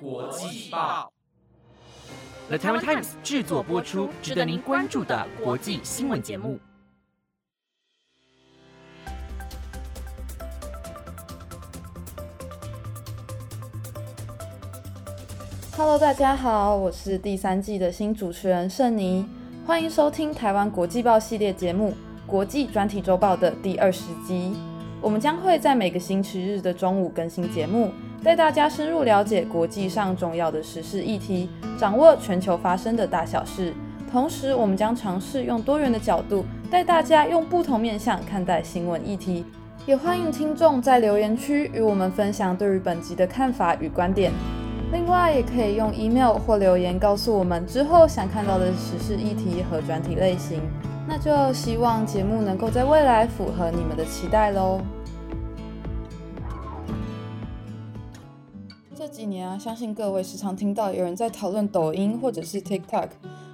国际报，The Taiwan Times 制作播出，值得您关注的国际新闻节目。Hello，大家好，我是第三季的新主持人盛妮，欢迎收听台湾国际报系列节目《国际专题周报》的第二十集。我们将会在每个星期日的中午更新节目，带大家深入了解国际上重要的时事议题，掌握全球发生的大小事。同时，我们将尝试用多元的角度，带大家用不同面向看待新闻议题。也欢迎听众在留言区与我们分享对于本集的看法与观点。另外，也可以用 email 或留言告诉我们之后想看到的时事议题和专题类型。那就希望节目能够在未来符合你们的期待喽。这几年啊，相信各位时常听到有人在讨论抖音或者是 TikTok。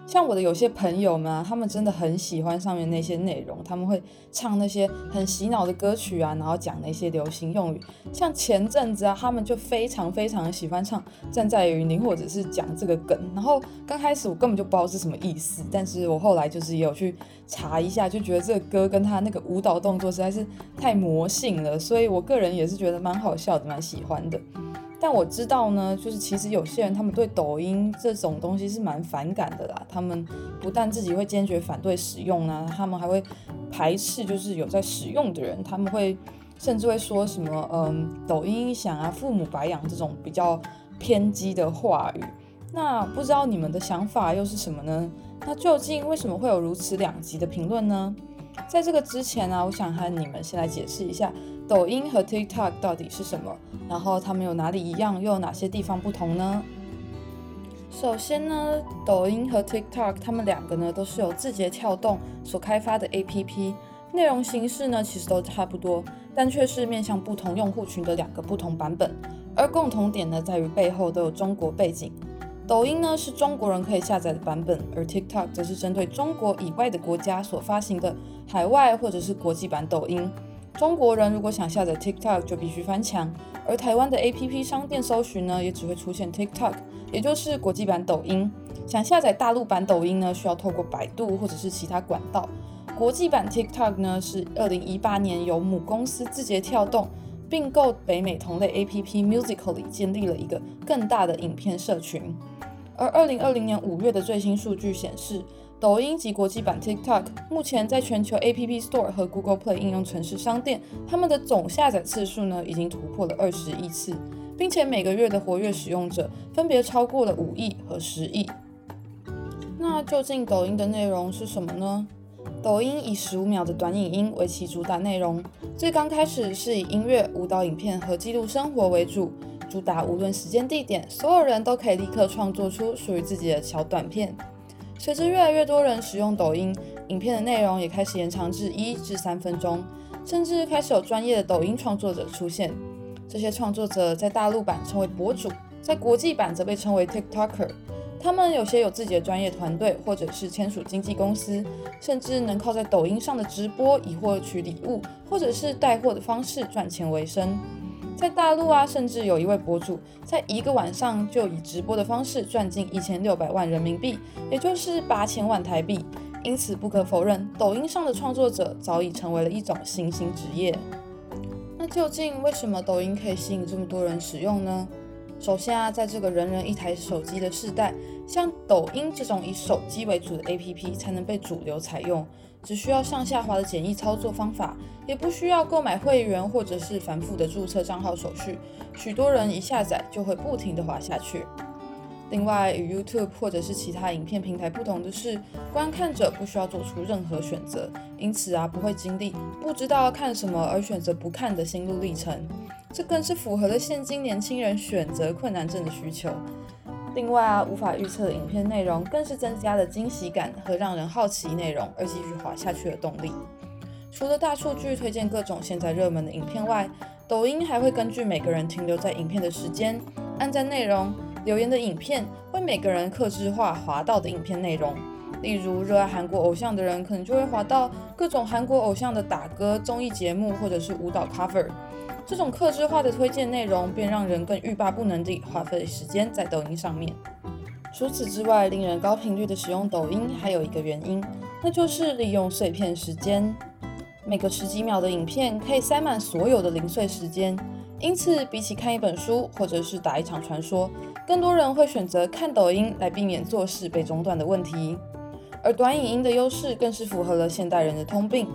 像我的有些朋友们啊，他们真的很喜欢上面那些内容，他们会唱那些很洗脑的歌曲啊，然后讲那些流行用语。像前阵子啊，他们就非常非常喜欢唱《站在云林》，或者是讲这个梗。然后刚开始我根本就不知道是什么意思，但是我后来就是也有去查一下，就觉得这个歌跟他那个舞蹈动作实在是太魔性了，所以我个人也是觉得蛮好笑的，蛮喜欢的。但我知道呢，就是其实有些人他们对抖音这种东西是蛮反感的啦。他们不但自己会坚决反对使用呢，他们还会排斥就是有在使用的人。他们会甚至会说什么嗯，抖音影响啊，父母白养这种比较偏激的话语。那不知道你们的想法又是什么呢？那究竟为什么会有如此两极的评论呢？在这个之前呢，我想和你们先来解释一下抖音和 TikTok 到底是什么，然后它们有哪里一样，又有哪些地方不同呢？首先呢，抖音和 TikTok 它们两个呢都是由字节跳动所开发的 APP，内容形式呢其实都差不多，但却是面向不同用户群的两个不同版本，而共同点呢在于背后都有中国背景。抖音呢是中国人可以下载的版本，而 TikTok 则是针对中国以外的国家所发行的海外或者是国际版抖音。中国人如果想下载 TikTok 就必须翻墙，而台湾的 APP 商店搜寻呢也只会出现 TikTok，也就是国际版抖音。想下载大陆版抖音呢需要透过百度或者是其他管道。国际版 TikTok 呢是二零一八年由母公司字节跳动并购北美同类 APP Musically 建立了一个更大的影片社群。而二零二零年五月的最新数据显示，抖音及国际版 TikTok 目前在全球 App Store 和 Google Play 应用程式商店，他们的总下载次数呢，已经突破了二十亿次，并且每个月的活跃使用者分别超过了五亿和十亿。那究竟抖音的内容是什么呢？抖音以十五秒的短影音为其主打内容，最刚开始是以音乐、舞蹈影片和记录生活为主。主打无论时间地点，所有人都可以立刻创作出属于自己的小短片。随着越来越多人使用抖音，影片的内容也开始延长至一至三分钟，甚至开始有专业的抖音创作者出现。这些创作者在大陆版称为博主，在国际版则被称为 TikToker。他们有些有自己的专业团队，或者是签署经纪公司，甚至能靠在抖音上的直播以获取礼物，或者是带货的方式赚钱为生。在大陆啊，甚至有一位博主在一个晚上就以直播的方式赚进一千六百万人民币，也就是八千万台币。因此，不可否认，抖音上的创作者早已成为了一种新兴职业。那究竟为什么抖音可以吸引这么多人使用呢？首先啊，在这个人人一台手机的时代，像抖音这种以手机为主的 APP 才能被主流采用。只需要上下滑的简易操作方法，也不需要购买会员或者是繁复的注册账号手续，许多人一下载就会不停的滑下去。另外，与 YouTube 或者是其他影片平台不同的是，观看者不需要做出任何选择，因此啊不会经历不知道看什么而选择不看的心路历程。这更是符合了现今年轻人选择困难症的需求。另外啊，无法预测的影片内容更是增加了惊喜感和让人好奇内容而继续滑下去的动力。除了大数据推荐各种现在热门的影片外，抖音还会根据每个人停留在影片的时间、按赞内容、留言的影片，为每个人克制化滑到的影片内容。例如，热爱韩国偶像的人可能就会滑到各种韩国偶像的打歌综艺节目或者是舞蹈 cover。这种克制化的推荐内容便让人更欲罢不能地花费时间在抖音上面。除此之外，令人高频率的使用抖音还有一个原因，那就是利用碎片时间。每个十几秒的影片可以塞满所有的零碎时间，因此比起看一本书或者是打一场传说，更多人会选择看抖音来避免做事被中断的问题。而短影音的优势更是符合了现代人的通病，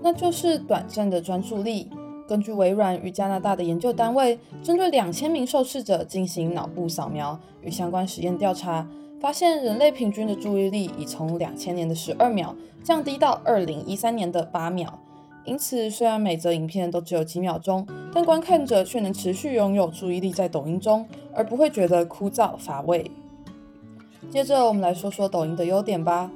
那就是短暂的专注力。根据微软与加拿大的研究单位，针对两千名受试者进行脑部扫描与相关实验调查，发现人类平均的注意力已从两千年的十二秒降低到二零一三年的八秒。因此，虽然每则影片都只有几秒钟，但观看者却能持续拥有注意力在抖音中，而不会觉得枯燥乏味。接着，我们来说说抖音的优点吧。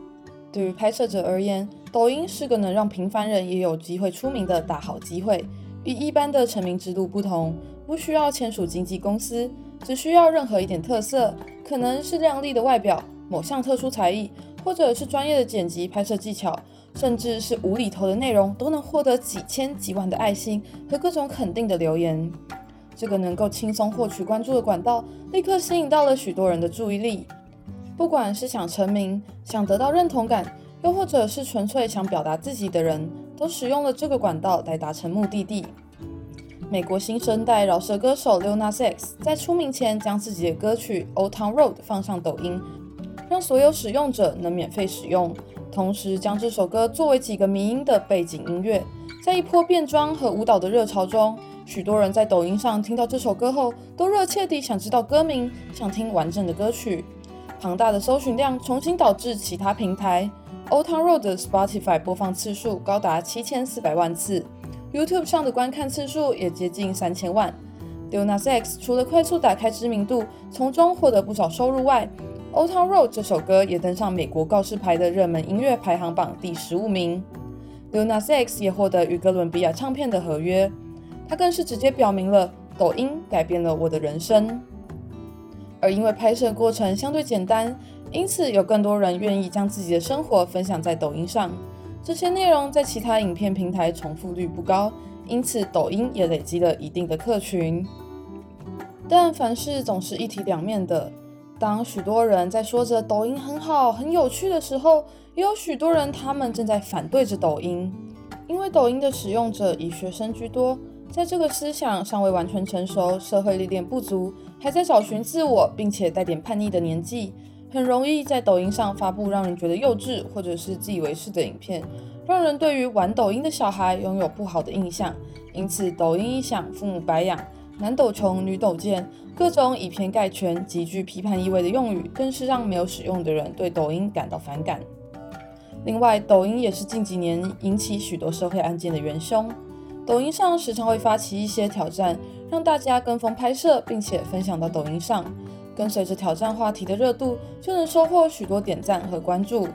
对于拍摄者而言，抖音是个能让平凡人也有机会出名的大好机会。与一般的成名之路不同，不需要签署经纪公司，只需要任何一点特色，可能是靓丽的外表、某项特殊才艺，或者是专业的剪辑拍摄技巧，甚至是无厘头的内容，都能获得几千几万的爱心和各种肯定的留言。这个能够轻松获取关注的管道，立刻吸引到了许多人的注意力。不管是想成名、想得到认同感，又或者是纯粹想表达自己的人，都使用了这个管道来达成目的地。美国新生代饶舌歌手 Lil Nas X 在出名前将自己的歌曲《Old Town Road》放上抖音，让所有使用者能免费使用，同时将这首歌作为几个迷音的背景音乐。在一波变装和舞蹈的热潮中，许多人在抖音上听到这首歌后，都热切地想知道歌名，想听完整的歌曲。庞大的搜寻量重新导致其他平台《Old Town Road》的 Spotify 播放次数高达七千四百万次，YouTube 上的观看次数也接近三千万。Lil Nas X 除了快速打开知名度，从中获得不少收入外，《Old Town Road》这首歌也登上美国告示牌的热门音乐排行榜第十五名。Lil Nas X 也获得与哥伦比亚唱片的合约，他更是直接表明了抖音改变了我的人生。而因为拍摄过程相对简单，因此有更多人愿意将自己的生活分享在抖音上。这些内容在其他影片平台重复率不高，因此抖音也累积了一定的客群。但凡事总是一体两面的，当许多人在说着抖音很好、很有趣的时候，也有许多人他们正在反对着抖音，因为抖音的使用者以学生居多。在这个思想尚未完全成熟、社会历练不足、还在找寻自我，并且带点叛逆的年纪，很容易在抖音上发布让人觉得幼稚或者是自以为是的影片，让人对于玩抖音的小孩拥有不好的印象。因此，抖音一响，父母白养，男抖穷，女抖贱，各种以偏概全、极具批判意味的用语，更是让没有使用的人对抖音感到反感。另外，抖音也是近几年引起许多社会案件的元凶。抖音上时常会发起一些挑战，让大家跟风拍摄，并且分享到抖音上。跟随着挑战话题的热度，就能收获许多点赞和关注。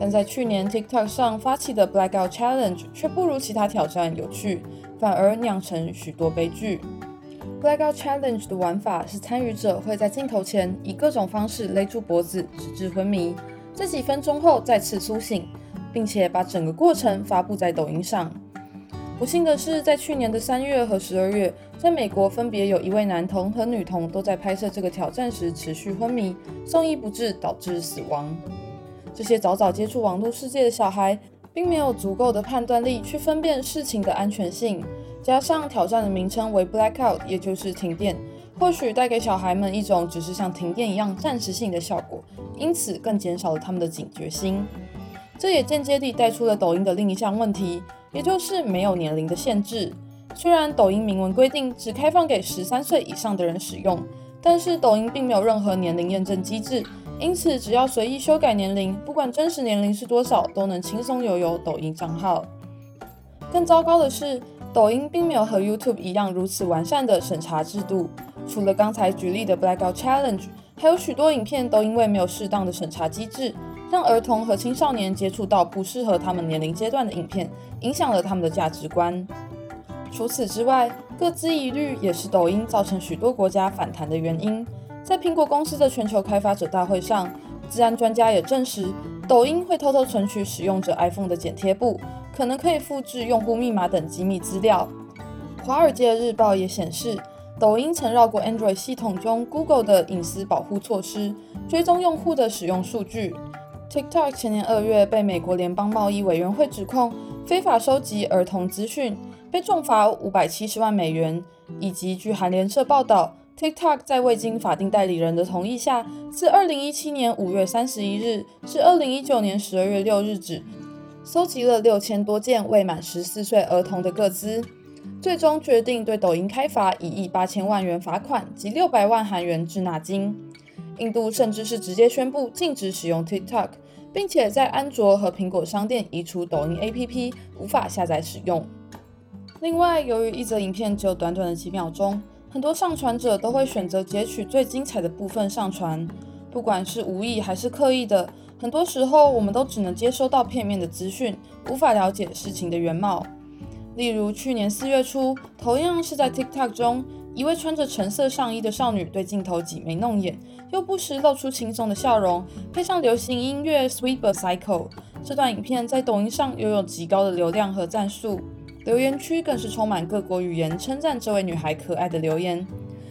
但在去年 TikTok 上发起的 Blackout Challenge 却不如其他挑战有趣，反而酿成许多悲剧。Blackout Challenge 的玩法是参与者会在镜头前以各种方式勒住脖子，直至昏迷，在几分钟后再次苏醒，并且把整个过程发布在抖音上。不幸的是，在去年的三月和十二月，在美国分别有一位男童和女童都在拍摄这个挑战时持续昏迷，送医不治，导致死亡。这些早早接触网络世界的小孩，并没有足够的判断力去分辨事情的安全性，加上挑战的名称为 Blackout，也就是停电，或许带给小孩们一种只是像停电一样暂时性的效果，因此更减少了他们的警觉心。这也间接地带出了抖音的另一项问题。也就是没有年龄的限制。虽然抖音明文规定只开放给十三岁以上的人使用，但是抖音并没有任何年龄验证机制，因此只要随意修改年龄，不管真实年龄是多少，都能轻松拥有抖音账号。更糟糕的是，抖音并没有和 YouTube 一样如此完善的审查制度。除了刚才举例的 Blackout Challenge，还有许多影片都因为没有适当的审查机制。让儿童和青少年接触到不适合他们年龄阶段的影片，影响了他们的价值观。除此之外，各自疑虑也是抖音造成许多国家反弹的原因。在苹果公司的全球开发者大会上，治安专家也证实，抖音会偷偷存取使用者 iPhone 的剪贴簿，可能可以复制用户密码等机密资料。《华尔街日报》也显示，抖音曾绕过 Android 系统中 Google 的隐私保护措施，追踪用户的使用数据。TikTok 前年二月被美国联邦贸易委员会指控非法收集儿童资讯，被重罚五百七十万美元。以及据韩联社报道，TikTok 在未经法定代理人的同意下，自二零一七年五月三十一日至二零一九年十二月六日止，搜集了六千多件未满十四岁儿童的个资，最终决定对抖音开罚一亿八千万元罚款及六百万韩元滞纳金。印度甚至是直接宣布禁止使用 TikTok。并且在安卓和苹果商店移除抖音 APP，无法下载使用。另外，由于一则影片只有短短的几秒钟，很多上传者都会选择截取最精彩的部分上传。不管是无意还是刻意的，很多时候我们都只能接收到片面的资讯，无法了解事情的原貌。例如，去年四月初，同样是在 TikTok 中。一位穿着橙色上衣的少女对镜头挤眉弄眼，又不时露出轻松的笑容，配上流行音乐《Sweet But Cycle》。这段影片在抖音上拥有极高的流量和赞数，留言区更是充满各国语言称赞这位女孩可爱的留言，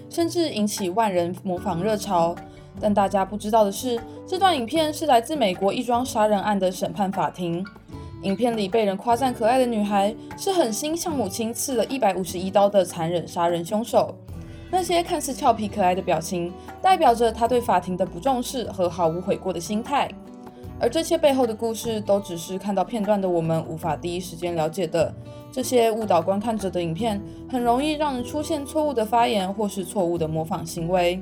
甚至引起万人模仿热潮。但大家不知道的是，这段影片是来自美国一桩杀人案的审判法庭。影片里被人夸赞可爱的女孩，是狠心向母亲刺了一百五十一刀的残忍杀人凶手。那些看似俏皮可爱的表情，代表着她对法庭的不重视和毫无悔过的心态。而这些背后的故事，都只是看到片段的我们无法第一时间了解的。这些误导观看者的影片，很容易让人出现错误的发言或是错误的模仿行为。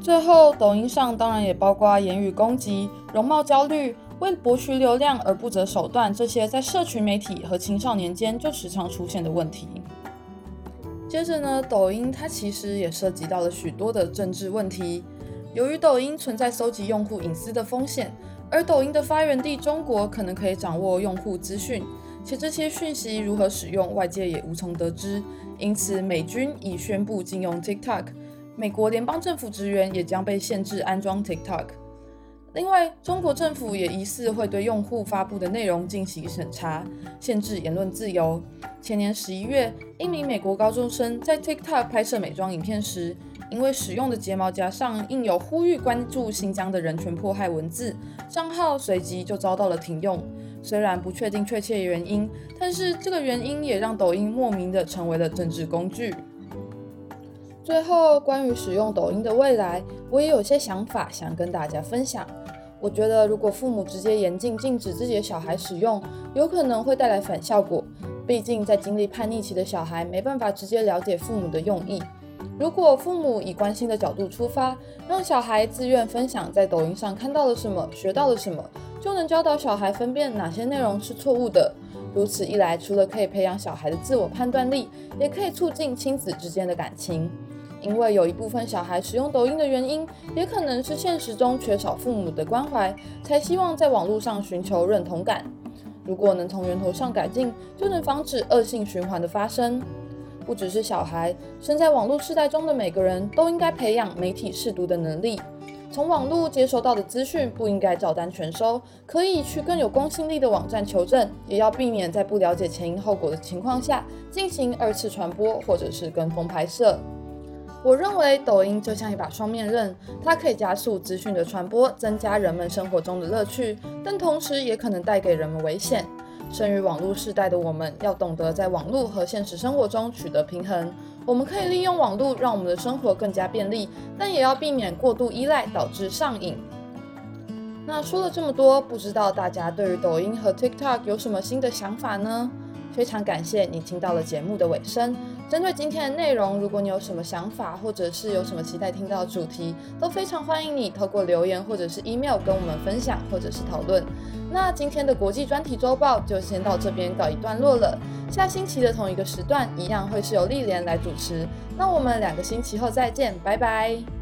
最后，抖音上当然也包括言语攻击、容貌焦虑。为博取流量而不择手段，这些在社群媒体和青少年间就时常出现的问题。接着呢，抖音它其实也涉及到了许多的政治问题。由于抖音存在搜集用户隐私的风险，而抖音的发源地中国可能可以掌握用户资讯，且这些讯息如何使用，外界也无从得知。因此，美军已宣布禁用 TikTok，美国联邦政府职员也将被限制安装 TikTok。另外，中国政府也疑似会对用户发布的内容进行审查，限制言论自由。前年十一月，一名美国高中生在 TikTok 拍摄美妆影片时，因为使用的睫毛夹上印有呼吁关注新疆的人权迫害文字，账号随即就遭到了停用。虽然不确定确切原因，但是这个原因也让抖音莫名的成为了政治工具。最后，关于使用抖音的未来，我也有些想法想跟大家分享。我觉得，如果父母直接严禁禁止自己的小孩使用，有可能会带来反效果。毕竟，在经历叛逆期的小孩没办法直接了解父母的用意。如果父母以关心的角度出发，让小孩自愿分享在抖音上看到了什么、学到了什么，就能教导小孩分辨哪些内容是错误的。如此一来，除了可以培养小孩的自我判断力，也可以促进亲子之间的感情。因为有一部分小孩使用抖音的原因，也可能是现实中缺少父母的关怀，才希望在网络上寻求认同感。如果能从源头上改进，就能防止恶性循环的发生。不只是小孩，生在网络世代中的每个人都应该培养媒体试读的能力。从网络接收到的资讯不应该照单全收，可以去更有公信力的网站求证，也要避免在不了解前因后果的情况下进行二次传播或者是跟风拍摄。我认为抖音就像一把双面刃，它可以加速资讯的传播，增加人们生活中的乐趣，但同时也可能带给人们危险。生于网络时代的我们，要懂得在网络和现实生活中取得平衡。我们可以利用网络让我们的生活更加便利，但也要避免过度依赖，导致上瘾。那说了这么多，不知道大家对于抖音和 TikTok 有什么新的想法呢？非常感谢你听到了节目的尾声。针对今天的内容，如果你有什么想法，或者是有什么期待听到的主题，都非常欢迎你透过留言或者是 email 跟我们分享或者是讨论。那今天的国际专题周报就先到这边告一段落了。下星期的同一个时段，一样会是由丽莲来主持。那我们两个星期后再见，拜拜。